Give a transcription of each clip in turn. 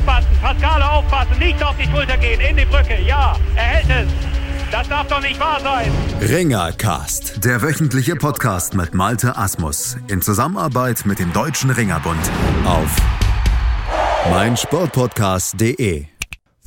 Aufpassen, Pascale aufpassen, nicht auf die Schulter gehen, in die Brücke, ja, er hält es. Das darf doch nicht wahr sein. Ringercast, der wöchentliche Podcast mit Malte Asmus in Zusammenarbeit mit dem Deutschen Ringerbund auf meinsportpodcast.de.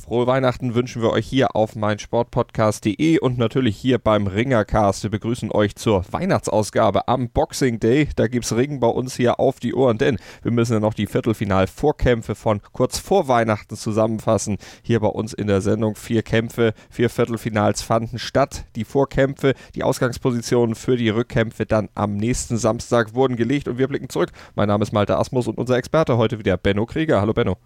Frohe Weihnachten wünschen wir euch hier auf meinsportpodcast.de und natürlich hier beim Ringercast. Wir begrüßen euch zur Weihnachtsausgabe am Boxing Day. Da gibt's Ringen bei uns hier auf die Ohren, denn wir müssen ja noch die Viertelfinal-Vorkämpfe von kurz vor Weihnachten zusammenfassen. Hier bei uns in der Sendung vier Kämpfe, vier Viertelfinals fanden statt. Die Vorkämpfe, die Ausgangspositionen für die Rückkämpfe dann am nächsten Samstag wurden gelegt und wir blicken zurück. Mein Name ist Malte Asmus und unser Experte heute wieder Benno Krieger. Hallo Benno.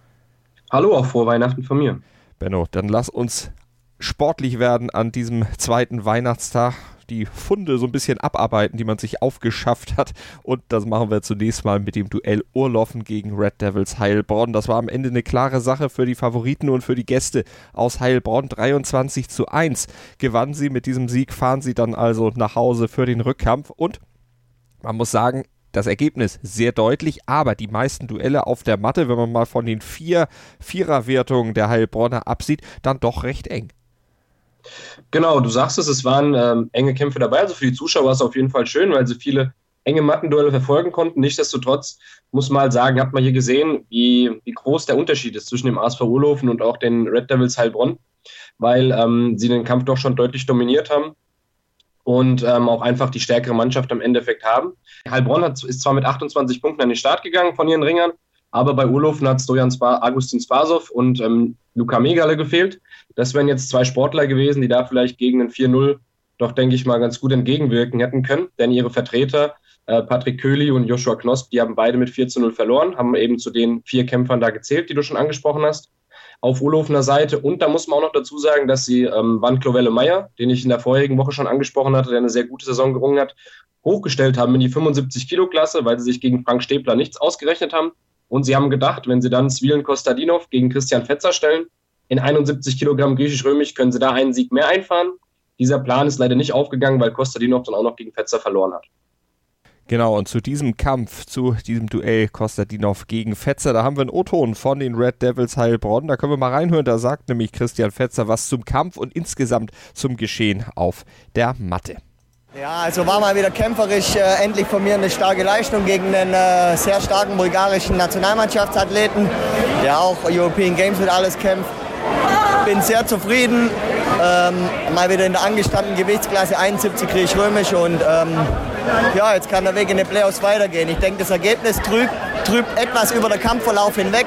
Hallo, auch frohe Weihnachten von mir. Benno, dann lass uns sportlich werden an diesem zweiten Weihnachtstag. Die Funde so ein bisschen abarbeiten, die man sich aufgeschafft hat. Und das machen wir zunächst mal mit dem Duell Urloffen gegen Red Devils Heilbronn. Das war am Ende eine klare Sache für die Favoriten und für die Gäste aus Heilbronn. 23 zu 1 gewannen sie. Mit diesem Sieg fahren sie dann also nach Hause für den Rückkampf. Und man muss sagen, das Ergebnis sehr deutlich, aber die meisten Duelle auf der Matte, wenn man mal von den vier Viererwertungen der Heilbronner absieht, dann doch recht eng. Genau, du sagst es, es waren ähm, enge Kämpfe dabei. Also für die Zuschauer war es auf jeden Fall schön, weil sie viele enge Mattenduelle verfolgen konnten. Nichtsdestotrotz muss man halt sagen, hat man hier gesehen, wie, wie groß der Unterschied ist zwischen dem ASV Urlofen und auch den Red Devils Heilbronn, weil ähm, sie den Kampf doch schon deutlich dominiert haben und ähm, auch einfach die stärkere Mannschaft am Endeffekt haben. Heilbronn hat, ist zwar mit 28 Punkten an den Start gegangen von ihren Ringern, aber bei Urlaufen hat Stojan Spa, Agustin Spasov und ähm, Luka Megale gefehlt. Das wären jetzt zwei Sportler gewesen, die da vielleicht gegen ein 4-0 doch, denke ich mal, ganz gut entgegenwirken hätten können. Denn ihre Vertreter, äh, Patrick Köhli und Joshua Knosp, die haben beide mit 4 0 verloren, haben eben zu den vier Kämpfern da gezählt, die du schon angesprochen hast auf Urlaufener Seite. Und da muss man auch noch dazu sagen, dass sie ähm, Van Clovelle Meyer, den ich in der vorherigen Woche schon angesprochen hatte, der eine sehr gute Saison gerungen hat, hochgestellt haben in die 75-Kilo-Klasse, weil sie sich gegen Frank Stäbler nichts ausgerechnet haben. Und sie haben gedacht, wenn sie dann Svilen Kostadinov gegen Christian Fetzer stellen, in 71 Kilogramm griechisch-römisch, können sie da einen Sieg mehr einfahren. Dieser Plan ist leider nicht aufgegangen, weil Kostadinov dann auch noch gegen Fetzer verloren hat. Genau, und zu diesem Kampf, zu diesem Duell Kostadinov gegen Fetzer, da haben wir einen O-Ton von den Red Devils Heilbronn. Da können wir mal reinhören. Da sagt nämlich Christian Fetzer was zum Kampf und insgesamt zum Geschehen auf der Matte. Ja, also war mal wieder kämpferisch äh, endlich von mir eine starke Leistung gegen einen äh, sehr starken bulgarischen Nationalmannschaftsathleten, der auch European Games mit alles kämpft. Bin sehr zufrieden. Ähm, mal wieder in der angestandenen Gewichtsklasse 71 griechisch-römisch und ähm, ja, jetzt kann der Weg in die Playoffs weitergehen. Ich denke, das Ergebnis trübt, trübt etwas über den Kampfverlauf hinweg.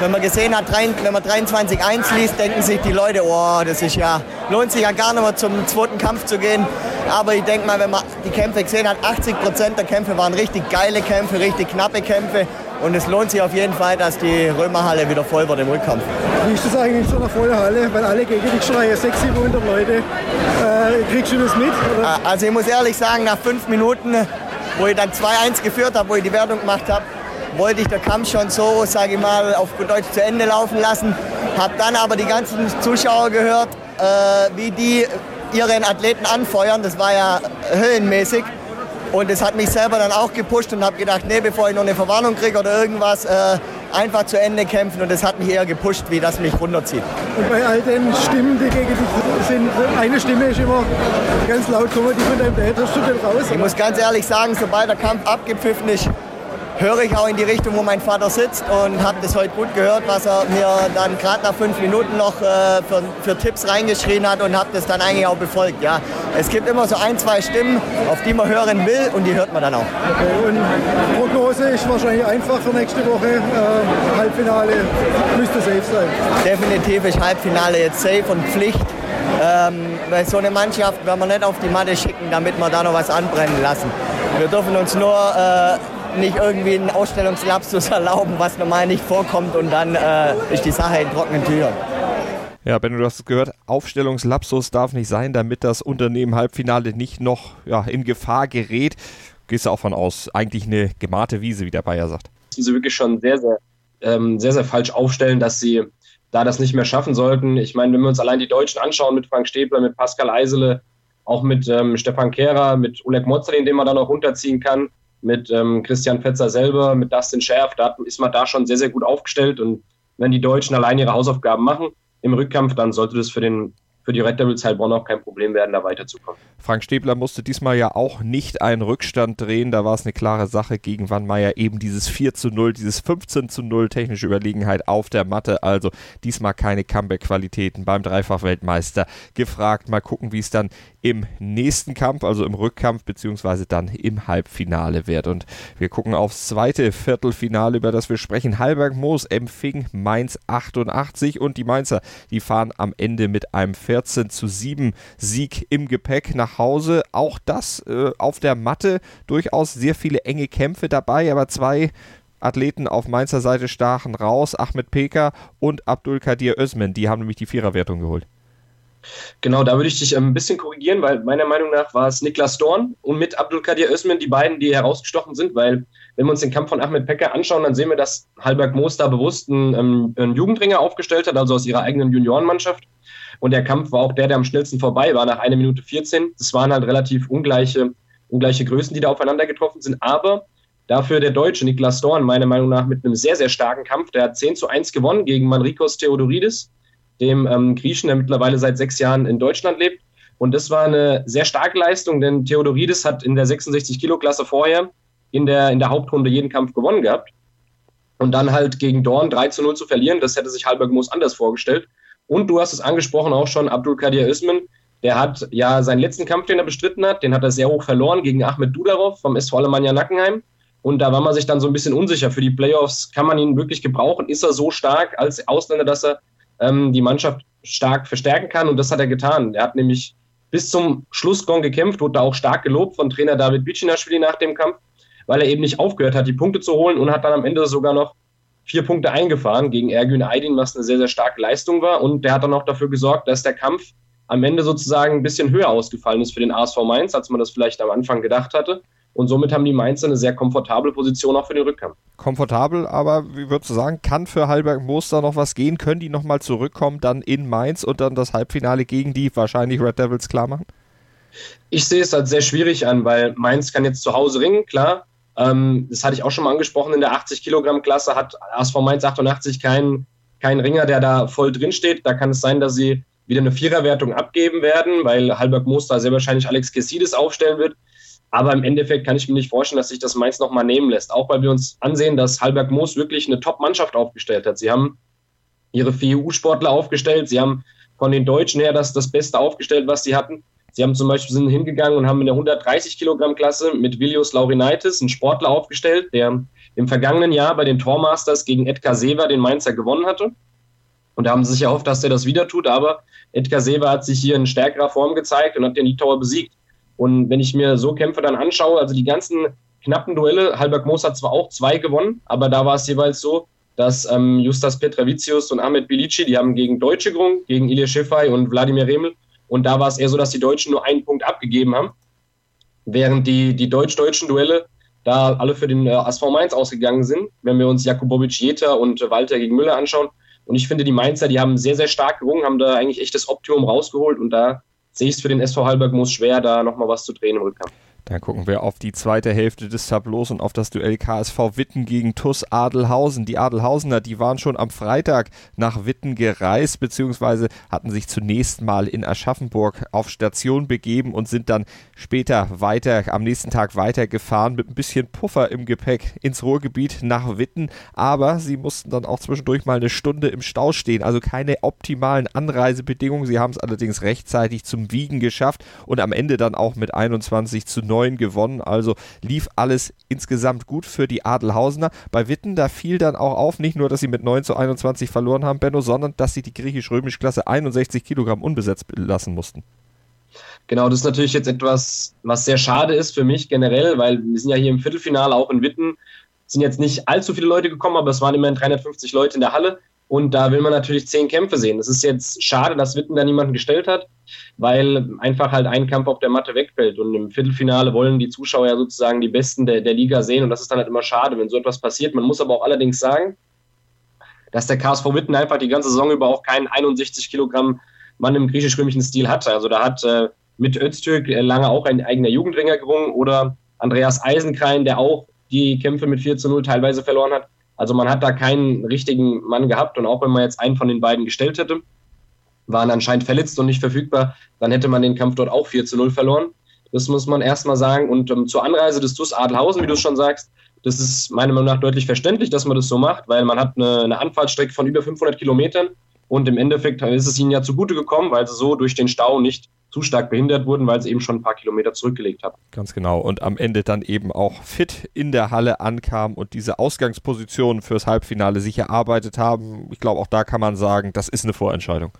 Wenn man gesehen hat, wenn man 23-1 liest, denken sich die Leute, oh, das ist ja, lohnt sich ja gar nicht mehr zum zweiten Kampf zu gehen. Aber ich denke mal, wenn man die Kämpfe gesehen hat, 80 Prozent der Kämpfe waren richtig geile Kämpfe, richtig knappe Kämpfe. Und es lohnt sich auf jeden Fall, dass die Römerhalle wieder voll wird im Rückkampf. Wie ist das eigentlich so eine volle Halle? Weil alle gegen dich schreien, 600, 700 Leute. Äh, kriegst du das mit? Oder? Also ich muss ehrlich sagen, nach fünf Minuten, wo ich dann 2-1 geführt habe, wo ich die Wertung gemacht habe, wollte ich den Kampf schon so, sage ich mal, auf gut Deutsch zu Ende laufen lassen. Habe dann aber die ganzen Zuschauer gehört, äh, wie die ihren Athleten anfeuern. Das war ja höhenmäßig. Und das hat mich selber dann auch gepusht und habe gedacht, nee, bevor ich noch eine Verwarnung kriege oder irgendwas, äh, einfach zu Ende kämpfen. Und das hat mich eher gepusht, wie das mich runterzieht. Und bei all den Stimmen, die gegen dich sind, eine Stimme ist immer ganz laut, kommen die von deinem Dad, hast du den raus? Ich muss ganz ehrlich sagen, sobald der Kampf abgepfiffen ist, höre ich auch in die Richtung, wo mein Vater sitzt und habe das heute gut gehört, was er mir dann gerade nach fünf Minuten noch äh, für, für, Tipps reingeschrien hat und habe das dann eigentlich auch befolgt. Ja, es gibt immer so ein, zwei Stimmen, auf die man hören will und die hört man dann auch. Okay, und Prognose ist wahrscheinlich einfach für nächste Woche. Äh, Halbfinale müsste safe sein. Definitiv ist Halbfinale jetzt safe und Pflicht. Ähm, weil so eine Mannschaft werden wir nicht auf die Matte schicken, damit wir da noch was anbrennen lassen. Wir dürfen uns nur äh, nicht irgendwie einen Ausstellungslapsus erlauben, was normal nicht vorkommt und dann äh, ist die Sache in trockenen Tüchern. Ja, Ben, du hast es gehört, Aufstellungslapsus darf nicht sein, damit das Unternehmen Halbfinale nicht noch ja, in Gefahr gerät. Gehst du auch von aus, eigentlich eine gemahte Wiese, wie der Bayer sagt. Sie wirklich schon sehr, sehr, ähm, sehr, sehr falsch aufstellen, dass sie da das nicht mehr schaffen sollten. Ich meine, wenn wir uns allein die Deutschen anschauen mit Frank Stäbler, mit Pascal Eisele, auch mit ähm, Stefan Kehrer, mit Oleg Mozart, den man da noch runterziehen kann, mit ähm, Christian Fetzer selber, mit Dustin Schärf, da ist man da schon sehr, sehr gut aufgestellt. Und wenn die Deutschen allein ihre Hausaufgaben machen im Rückkampf, dann sollte das für den für die Red Devils Heilbronn auch kein Problem werden, da weiterzukommen. Frank Stäbler musste diesmal ja auch nicht einen Rückstand drehen. Da war es eine klare Sache gegen Wannmeier. Eben dieses 4 zu 0, dieses 15 zu 0 technische Überlegenheit auf der Matte. Also diesmal keine Comeback-Qualitäten beim Dreifach-Weltmeister gefragt. Mal gucken, wie es dann im nächsten Kampf, also im Rückkampf, beziehungsweise dann im Halbfinale wird. Und wir gucken aufs zweite Viertelfinale, über das wir sprechen. Halberg Moos empfing Mainz 88 und die Mainzer, die fahren am Ende mit einem 14 zu 7 Sieg im Gepäck nach Hause. Auch das äh, auf der Matte durchaus sehr viele enge Kämpfe dabei, aber zwei Athleten auf Mainzer Seite stachen raus, Ahmed Peker und Abdul Kadir Özmen, die haben nämlich die Viererwertung geholt. Genau, da würde ich dich ähm, ein bisschen korrigieren, weil meiner Meinung nach war es Niklas Dorn und mit Abdulkadir Özmen die beiden, die herausgestochen sind, weil wenn wir uns den Kampf von Ahmed Pecker anschauen, dann sehen wir, dass Halberg Moos da bewusst einen, ähm, einen Jugendringer aufgestellt hat, also aus ihrer eigenen Juniorenmannschaft. Und der Kampf war auch der, der am schnellsten vorbei war, nach einer Minute 14. Das waren halt relativ ungleiche, ungleiche Größen, die da aufeinander getroffen sind. Aber dafür der Deutsche Niklas Dorn, meiner Meinung nach, mit einem sehr, sehr starken Kampf. Der hat 10 zu 1 gewonnen gegen Manrikos Theodoridis dem ähm, Griechen, der mittlerweile seit sechs Jahren in Deutschland lebt. Und das war eine sehr starke Leistung, denn Theodoridis hat in der 66-Kilo-Klasse vorher in der, in der Hauptrunde jeden Kampf gewonnen gehabt. Und dann halt gegen Dorn 3 zu 0 zu verlieren, das hätte sich Halberg Moos anders vorgestellt. Und du hast es angesprochen auch schon, Abdul Kadir Özmen, der hat ja seinen letzten Kampf, den er bestritten hat, den hat er sehr hoch verloren gegen Ahmed Dudarov vom SV Alemannia Nackenheim. Und da war man sich dann so ein bisschen unsicher. Für die Playoffs kann man ihn wirklich gebrauchen. Ist er so stark als Ausländer, dass er ähm, die Mannschaft stark verstärken kann. Und das hat er getan. Er hat nämlich bis zum Schlussgong gekämpft, wurde da auch stark gelobt von Trainer David Bicinaschwili nach dem Kampf, weil er eben nicht aufgehört hat, die Punkte zu holen und hat dann am Ende sogar noch vier Punkte eingefahren gegen Ergün Aydin, was eine sehr, sehr starke Leistung war. Und der hat dann auch dafür gesorgt, dass der Kampf am Ende sozusagen ein bisschen höher ausgefallen ist für den ASV Mainz, als man das vielleicht am Anfang gedacht hatte. Und somit haben die Mainzer eine sehr komfortable Position auch für den Rückkampf. Komfortabel, aber wie würdest du sagen, kann für Halberg Moos da noch was gehen? Können die nochmal zurückkommen, dann in Mainz und dann das Halbfinale gegen die wahrscheinlich Red Devils klar machen? Ich sehe es als sehr schwierig an, weil Mainz kann jetzt zu Hause ringen, klar. Ähm, das hatte ich auch schon mal angesprochen, in der 80-Kilogramm-Klasse hat ASV Mainz 88 keinen kein Ringer, der da voll drin steht. Da kann es sein, dass sie wieder eine Viererwertung abgeben werden, weil Halberg da sehr wahrscheinlich Alex Kessidis aufstellen wird. Aber im Endeffekt kann ich mir nicht vorstellen, dass sich das Mainz nochmal nehmen lässt. Auch weil wir uns ansehen, dass Halberg Moos wirklich eine Top-Mannschaft aufgestellt hat. Sie haben ihre vier EU-Sportler aufgestellt. Sie haben von den Deutschen her das, das Beste aufgestellt, was sie hatten. Sie haben zum Beispiel sind hingegangen und haben in der 130 Kilogramm Klasse mit Vilius Laurinaitis einen Sportler aufgestellt, der im vergangenen Jahr bei den Tormasters gegen Edgar Sever den Mainzer gewonnen hatte. Und da haben sie sich erhofft, dass er das wieder tut, aber Edgar Sever hat sich hier in stärkerer Form gezeigt und hat den Litauer besiegt. Und wenn ich mir so Kämpfe dann anschaue, also die ganzen knappen Duelle, Halberg Moos hat zwar auch zwei gewonnen, aber da war es jeweils so, dass ähm, Justas Petravicius und Ahmed Bilici, die haben gegen Deutsche gerungen, gegen Ilya Schiffay und Wladimir Remel. Und da war es eher so, dass die Deutschen nur einen Punkt abgegeben haben, während die, die deutsch-deutschen Duelle da alle für den äh, SV Mainz ausgegangen sind. Wenn wir uns Jakubovic Jeter und äh, Walter gegen Müller anschauen. Und ich finde, die Mainzer, die haben sehr, sehr stark gerungen, haben da eigentlich echt das Optimum rausgeholt. Und da sehe ich es für den SV Halberg muss schwer, da nochmal was zu drehen im Rückkampf. Dann gucken wir auf die zweite Hälfte des Tableaus und auf das Duell KSV Witten gegen TUS Adelhausen. Die Adelhausener, die waren schon am Freitag nach Witten gereist, beziehungsweise hatten sich zunächst mal in Aschaffenburg auf Station begeben und sind dann später weiter, am nächsten Tag weitergefahren mit ein bisschen Puffer im Gepäck ins Ruhrgebiet nach Witten. Aber sie mussten dann auch zwischendurch mal eine Stunde im Stau stehen. Also keine optimalen Anreisebedingungen. Sie haben es allerdings rechtzeitig zum Wiegen geschafft und am Ende dann auch mit 21 zu 9 9 gewonnen. Also lief alles insgesamt gut für die Adelhausener. Bei Witten, da fiel dann auch auf, nicht nur, dass sie mit 9 zu 21 verloren haben, Benno, sondern dass sie die griechisch-römische Klasse 61 Kilogramm unbesetzt lassen mussten. Genau, das ist natürlich jetzt etwas, was sehr schade ist für mich generell, weil wir sind ja hier im Viertelfinale auch in Witten. Sind jetzt nicht allzu viele Leute gekommen, aber es waren immerhin 350 Leute in der Halle. Und da will man natürlich zehn Kämpfe sehen. Es ist jetzt schade, dass Witten da niemanden gestellt hat, weil einfach halt ein Kampf auf der Matte wegfällt. Und im Viertelfinale wollen die Zuschauer ja sozusagen die Besten der, der Liga sehen. Und das ist dann halt immer schade, wenn so etwas passiert. Man muss aber auch allerdings sagen, dass der KSV Witten einfach die ganze Saison über auch keinen 61 Kilogramm Mann im griechisch-römischen Stil hatte. Also da hat äh, mit Öztürk äh, lange auch ein eigener Jugendringer gerungen oder Andreas Eisenkrein, der auch die Kämpfe mit 4 zu 0 teilweise verloren hat Also man hat da keinen richtigen Mann gehabt und auch wenn man jetzt einen von den beiden gestellt hätte, waren anscheinend verletzt und nicht verfügbar, dann hätte man den Kampf dort auch 4 zu 0 verloren. Das muss man erstmal sagen. Und ähm, zur Anreise des TuS Adelhausen, wie du schon sagst, das ist meiner Meinung nach deutlich verständlich, dass man das so macht, weil man hat eine, eine Anfahrtsstrecke von über 500 Kilometern und im Endeffekt ist es ihnen ja zugute gekommen, weil sie so durch den Stau nicht zu stark behindert wurden, weil sie eben schon ein paar Kilometer zurückgelegt haben. Ganz genau. Und am Ende dann eben auch fit in der Halle ankamen und diese Ausgangsposition fürs Halbfinale sich erarbeitet haben. Ich glaube, auch da kann man sagen, das ist eine Vorentscheidung.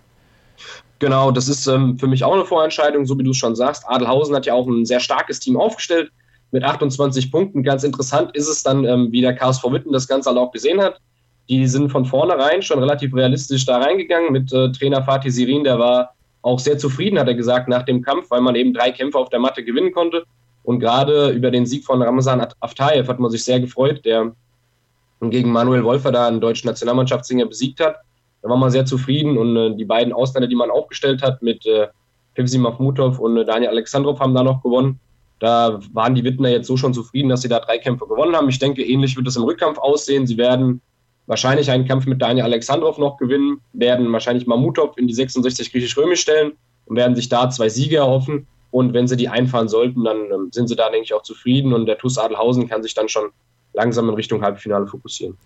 Genau, das ist ähm, für mich auch eine Vorentscheidung, so wie du es schon sagst. Adelhausen hat ja auch ein sehr starkes Team aufgestellt mit 28 Punkten. Ganz interessant ist es dann, ähm, wie der KSV Witten das Ganze auch gesehen hat. Die sind von vornherein schon relativ realistisch da reingegangen mit äh, Trainer Fatih Sirin, der war auch sehr zufrieden, hat er gesagt, nach dem Kampf, weil man eben drei Kämpfe auf der Matte gewinnen konnte. Und gerade über den Sieg von Ramazan Aftayev hat man sich sehr gefreut, der gegen Manuel Wolfer da einen deutschen Nationalmannschaftssinger besiegt hat. Da war man sehr zufrieden und äh, die beiden Ausländer, die man aufgestellt hat mit äh, Mahmutov und äh, Daniel Alexandrov haben da noch gewonnen. Da waren die Wittner jetzt so schon zufrieden, dass sie da drei Kämpfe gewonnen haben. Ich denke, ähnlich wird es im Rückkampf aussehen. Sie werden wahrscheinlich einen Kampf mit Daniel Alexandrov noch gewinnen, werden wahrscheinlich Mamutov in die 66 griechisch-römisch stellen und werden sich da zwei Siege erhoffen. Und wenn sie die einfahren sollten, dann ähm, sind sie da, denke ich, auch zufrieden und der TuS Adelhausen kann sich dann schon langsam in Richtung Halbfinale fokussieren.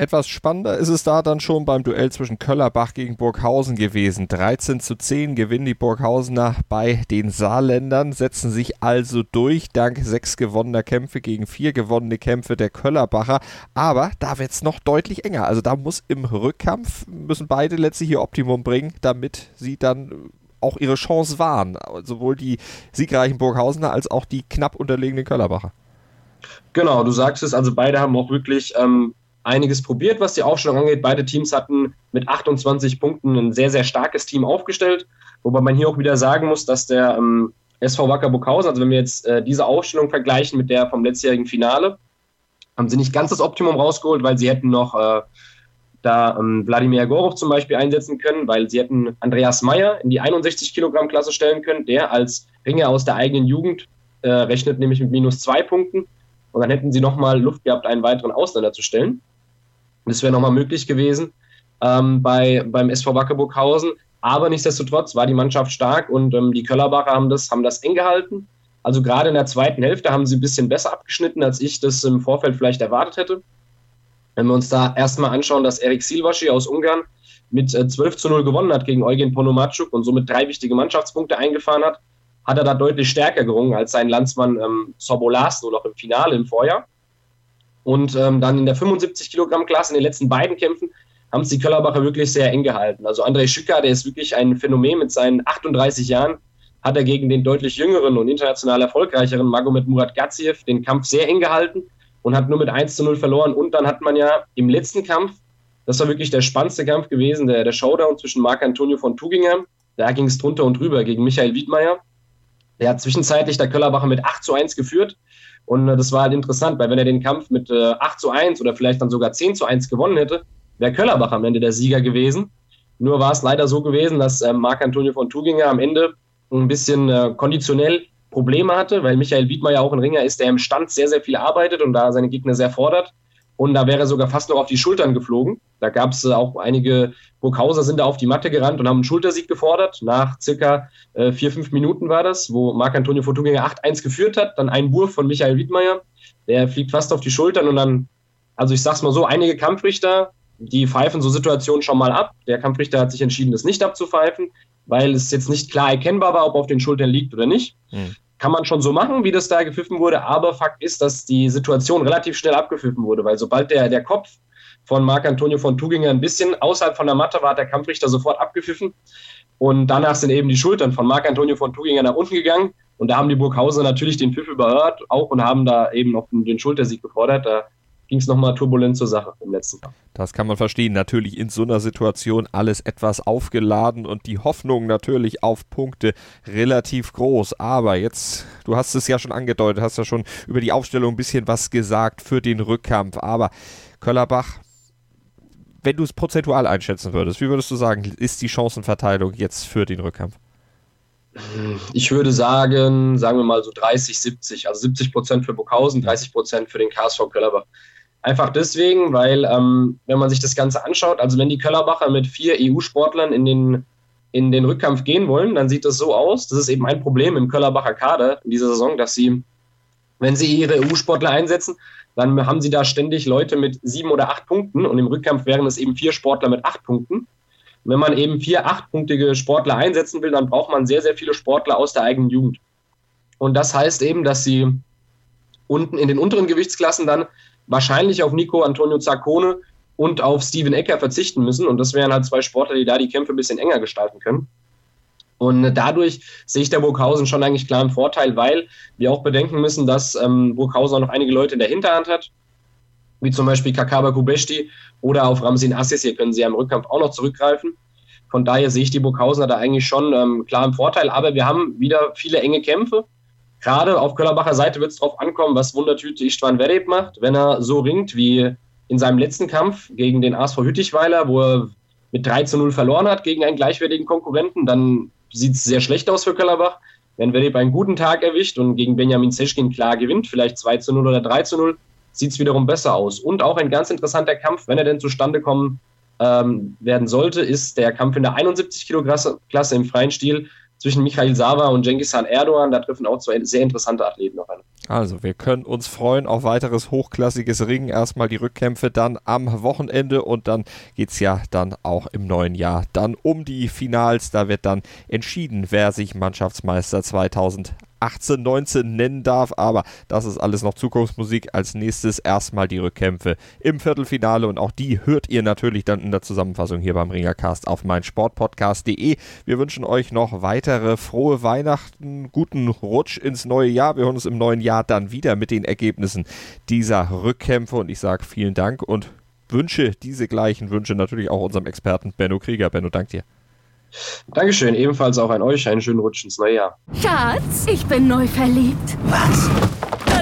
Etwas spannender ist es da dann schon beim Duell zwischen Köllerbach gegen Burghausen gewesen. 13 zu 10 gewinnen die Burghausener bei den Saarländern, setzen sich also durch, dank sechs gewonnener Kämpfe gegen vier gewonnene Kämpfe der Köllerbacher. Aber da wird es noch deutlich enger. Also da muss im Rückkampf, müssen beide letztlich ihr Optimum bringen, damit sie dann auch ihre Chance wahren. Sowohl die siegreichen Burghausener als auch die knapp unterlegenen Köllerbacher. Genau, du sagst es, also beide haben auch wirklich ähm, einiges probiert, was die Aufstellung angeht. Beide Teams hatten mit 28 Punkten ein sehr, sehr starkes Team aufgestellt. Wobei man hier auch wieder sagen muss, dass der ähm, SV Wacker Burghausen, also wenn wir jetzt äh, diese Aufstellung vergleichen mit der vom letztjährigen Finale, haben sie nicht ganz das Optimum rausgeholt, weil sie hätten noch äh, da ähm, Wladimir Gorov zum Beispiel einsetzen können, weil sie hätten Andreas Meyer in die 61 Kilogramm Klasse stellen können, der als Ringer aus der eigenen Jugend äh, rechnet nämlich mit minus zwei Punkten. Und dann hätten sie nochmal Luft gehabt, einen weiteren Ausländer zu stellen. Das wäre nochmal möglich gewesen ähm, bei, beim SV Wackerburghausen. Aber nichtsdestotrotz war die Mannschaft stark und ähm, die Köllerbacher haben das, haben das eng gehalten. Also gerade in der zweiten Hälfte haben sie ein bisschen besser abgeschnitten, als ich das im Vorfeld vielleicht erwartet hätte. Wenn wir uns da erstmal anschauen, dass Erik Silvaschi aus Ungarn mit äh, 12 zu 0 gewonnen hat gegen Eugen Ponomatschuk und somit drei wichtige Mannschaftspunkte eingefahren hat, hat er da deutlich stärker gerungen als sein Landsmann ähm, Sobolasno noch im Finale im Vorjahr. Und ähm, dann in der 75 Kilogramm Klasse, in den letzten beiden Kämpfen, haben es die Köllerbacher wirklich sehr eng gehalten. Also André Schücker, der ist wirklich ein Phänomen mit seinen 38 Jahren, hat er gegen den deutlich jüngeren und international erfolgreicheren Magomed Murat Gaziev den Kampf sehr eng gehalten und hat nur mit 1 zu 0 verloren. Und dann hat man ja im letzten Kampf, das war wirklich der spannendste Kampf gewesen, der, der Showdown zwischen Marc Antonio von Tuginger, da ging es drunter und drüber gegen Michael Wiedmeier. Der hat zwischenzeitlich der Köllerbacher mit 8 zu 1 geführt und äh, das war halt interessant, weil wenn er den Kampf mit äh, 8 zu 1 oder vielleicht dann sogar 10 zu 1 gewonnen hätte, wäre Köllerbach am Ende der Sieger gewesen. Nur war es leider so gewesen, dass äh, Marc-Antonio von Tuginger am Ende ein bisschen äh, konditionell Probleme hatte, weil Michael Wiedmeier auch ein Ringer ist, der im Stand sehr, sehr viel arbeitet und da seine Gegner sehr fordert. Und da wäre sogar fast noch auf die Schultern geflogen. Da gab es äh, auch einige Burghauser sind da auf die Matte gerannt und haben einen Schultersieg gefordert. Nach circa äh, vier, fünf Minuten war das, wo Marc-Antonio Fortunginger 8-1 geführt hat. Dann ein Wurf von Michael Wiedmeier. Der fliegt fast auf die Schultern und dann, also ich sag's mal so, einige Kampfrichter, die pfeifen so Situationen schon mal ab. Der Kampfrichter hat sich entschieden, das nicht abzupfeifen, weil es jetzt nicht klar erkennbar war, ob auf den Schultern liegt oder nicht. Mhm. Kann man schon so machen, wie das da gepfiffen wurde, aber Fakt ist, dass die Situation relativ schnell abgepfiffen wurde, weil sobald der, der Kopf von Marc-Antonio von Tuginger ein bisschen außerhalb von der Matte war, hat der Kampfrichter sofort abgepfiffen. Und danach sind eben die Schultern von Marc-Antonio von Tuginger nach unten gegangen. Und da haben die Burghauser natürlich den Pfiff überhört auch und haben da eben noch den Schultersieg gefordert. Da ging es nochmal turbulent zur Sache im letzten Kampf. Das kann man verstehen. Natürlich in so einer Situation alles etwas aufgeladen und die Hoffnung natürlich auf Punkte relativ groß. Aber jetzt, du hast es ja schon angedeutet, hast ja schon über die Aufstellung ein bisschen was gesagt für den Rückkampf. Aber Köllerbach wenn du es prozentual einschätzen würdest, wie würdest du sagen, ist die Chancenverteilung jetzt für den Rückkampf? Ich würde sagen, sagen wir mal so 30, 70. Also 70 Prozent für Burghausen, 30 Prozent für den KSV Köllerbach. Einfach deswegen, weil ähm, wenn man sich das Ganze anschaut, also wenn die Köllerbacher mit vier EU-Sportlern in den, in den Rückkampf gehen wollen, dann sieht das so aus. Das ist eben ein Problem im Köllerbacher Kader in dieser Saison, dass sie, wenn sie ihre EU-Sportler einsetzen, dann haben sie da ständig Leute mit sieben oder acht Punkten und im Rückkampf wären es eben vier Sportler mit acht Punkten. wenn man eben vier achtpunktige Sportler einsetzen will, dann braucht man sehr, sehr viele Sportler aus der eigenen Jugend. Und das heißt eben, dass sie unten in den unteren Gewichtsklassen dann wahrscheinlich auf Nico Antonio Zaccone und auf Steven Ecker verzichten müssen. Und das wären halt zwei Sportler, die da die Kämpfe ein bisschen enger gestalten können. Und dadurch sehe ich der Burghausen schon eigentlich klar im Vorteil, weil wir auch bedenken müssen, dass ähm, Burghausen auch noch einige Leute in der Hinterhand hat, wie zum Beispiel Kakaba Kubeshti oder auf Ramsin Assis. Hier können sie ja im Rückkampf auch noch zurückgreifen. Von daher sehe ich die Burghausener da eigentlich schon ähm, klar im Vorteil. Aber wir haben wieder viele enge Kämpfe. Gerade auf Köllerbacher Seite wird es darauf ankommen, was Wundertüte Istvan Vereb macht, wenn er so ringt wie in seinem letzten Kampf gegen den ASV Hüttichweiler, wo er mit 3 zu 0 verloren hat gegen einen gleichwertigen Konkurrenten, dann sieht es sehr schlecht aus für Köllerbach. Wenn Vereb einen guten Tag erwischt und gegen Benjamin Zeschkin klar gewinnt, vielleicht 2 zu 0 oder 3 zu 0, sieht es wiederum besser aus. Und auch ein ganz interessanter Kampf, wenn er denn zustande kommen ähm, werden sollte, ist der Kampf in der 71 Kilo Klasse im freien Stil zwischen Michael Sava und Cengiz Erdogan. Da treffen auch zwei sehr interessante Athleten aufeinander. Also, wir können uns freuen auf weiteres hochklassiges Ringen. Erstmal die Rückkämpfe dann am Wochenende und dann geht es ja dann auch im neuen Jahr dann um die Finals. Da wird dann entschieden, wer sich Mannschaftsmeister 2018 18, 19 nennen darf, aber das ist alles noch Zukunftsmusik. Als nächstes erstmal die Rückkämpfe im Viertelfinale und auch die hört ihr natürlich dann in der Zusammenfassung hier beim Ringercast auf meinsportpodcast.de. Wir wünschen euch noch weitere frohe Weihnachten, guten Rutsch ins neue Jahr. Wir hören uns im neuen Jahr dann wieder mit den Ergebnissen dieser Rückkämpfe und ich sage vielen Dank und wünsche diese gleichen Wünsche natürlich auch unserem Experten Benno Krieger. Benno, dank dir. Dankeschön, ebenfalls auch an euch einen schönen Rutsch ins neue Jahr. Schatz, ich bin neu verliebt. Was?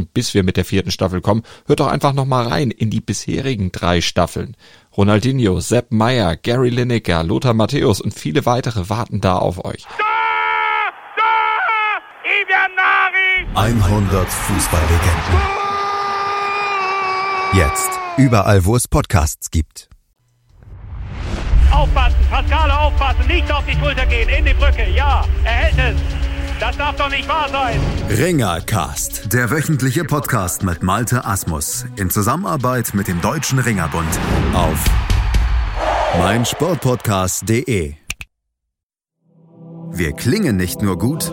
Und bis wir mit der vierten Staffel kommen, hört doch einfach noch mal rein in die bisherigen drei Staffeln. Ronaldinho, Sepp Meyer, Gary Lineker, Lothar Matthäus und viele weitere warten da auf euch. 100 Fußballlegenden. Jetzt überall, wo es Podcasts gibt. Aufpassen, Pascale aufpassen, nicht auf die Schulter gehen, in die Brücke, ja, er hält es. Das darf doch nicht wahr sein. Ringercast, der wöchentliche Podcast mit Malte Asmus in Zusammenarbeit mit dem Deutschen Ringerbund auf meinsportpodcast.de. Wir klingen nicht nur gut,